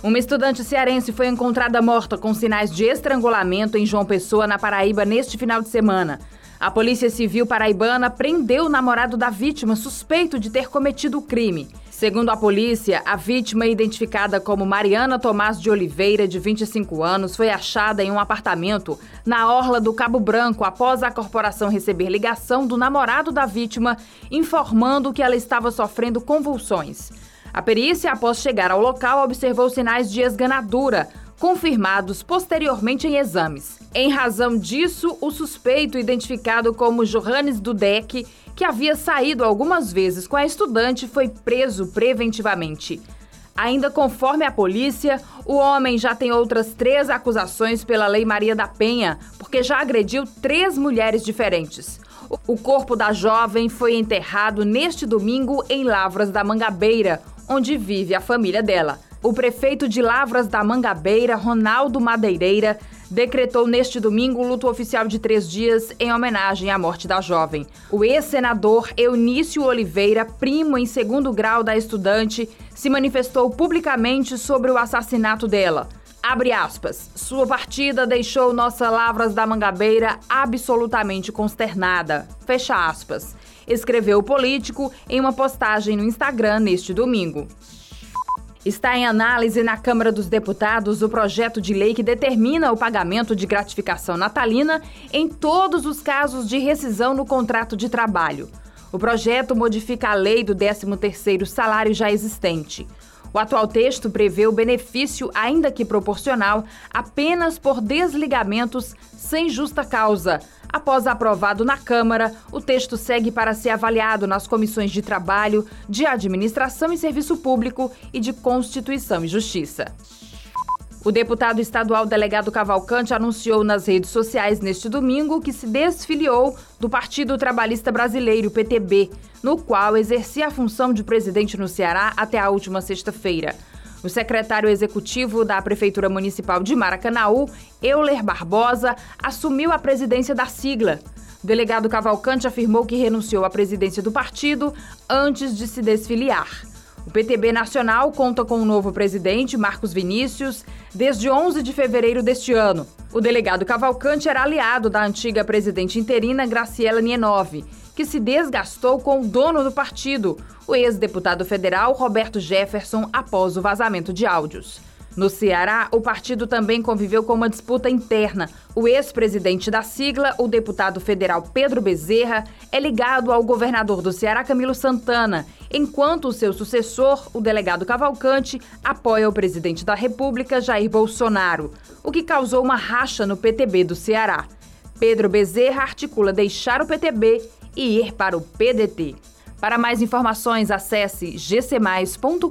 Uma estudante cearense foi encontrada morta com sinais de estrangulamento em João Pessoa, na Paraíba, neste final de semana. A Polícia Civil paraibana prendeu o namorado da vítima suspeito de ter cometido o crime. Segundo a polícia, a vítima, identificada como Mariana Tomás de Oliveira, de 25 anos, foi achada em um apartamento na orla do Cabo Branco após a corporação receber ligação do namorado da vítima informando que ela estava sofrendo convulsões. A perícia, após chegar ao local, observou sinais de esganadura, confirmados posteriormente em exames. Em razão disso, o suspeito, identificado como Johannes Dudek, que havia saído algumas vezes com a estudante, foi preso preventivamente. Ainda conforme a polícia, o homem já tem outras três acusações pela Lei Maria da Penha, porque já agrediu três mulheres diferentes. O corpo da jovem foi enterrado neste domingo em Lavras da Mangabeira, onde vive a família dela. O prefeito de Lavras da Mangabeira, Ronaldo Madeireira, decretou neste domingo luto oficial de três dias em homenagem à morte da jovem. O ex-senador Eunício Oliveira, primo em segundo grau da estudante, se manifestou publicamente sobre o assassinato dela. Abre aspas. Sua partida deixou nossa Lavras da Mangabeira absolutamente consternada. Fecha aspas escreveu o político em uma postagem no Instagram neste domingo. Está em análise na Câmara dos Deputados o projeto de lei que determina o pagamento de gratificação natalina em todos os casos de rescisão no contrato de trabalho. O projeto modifica a lei do 13º salário já existente. O atual texto prevê o benefício, ainda que proporcional, apenas por desligamentos sem justa causa, Após aprovado na Câmara, o texto segue para ser avaliado nas comissões de Trabalho, de Administração e Serviço Público e de Constituição e Justiça. O deputado estadual delegado Cavalcante anunciou nas redes sociais neste domingo que se desfiliou do Partido Trabalhista Brasileiro, PTB, no qual exercia a função de presidente no Ceará até a última sexta-feira. O secretário executivo da Prefeitura Municipal de Maracanaú, Euler Barbosa, assumiu a presidência da sigla. O delegado Cavalcante afirmou que renunciou à presidência do partido antes de se desfiliar. O PTB Nacional conta com um novo presidente, Marcos Vinícius, desde 11 de fevereiro deste ano. O delegado Cavalcante era aliado da antiga presidente interina Graciela Nienove que se desgastou com o dono do partido, o ex-deputado federal Roberto Jefferson, após o vazamento de áudios. No Ceará, o partido também conviveu com uma disputa interna. O ex-presidente da sigla, o deputado federal Pedro Bezerra, é ligado ao governador do Ceará, Camilo Santana, enquanto o seu sucessor, o delegado Cavalcante, apoia o presidente da República, Jair Bolsonaro, o que causou uma racha no PTB do Ceará. Pedro Bezerra articula deixar o PTB e ir para o PDT. Para mais informações, acesse gcmais.com.br.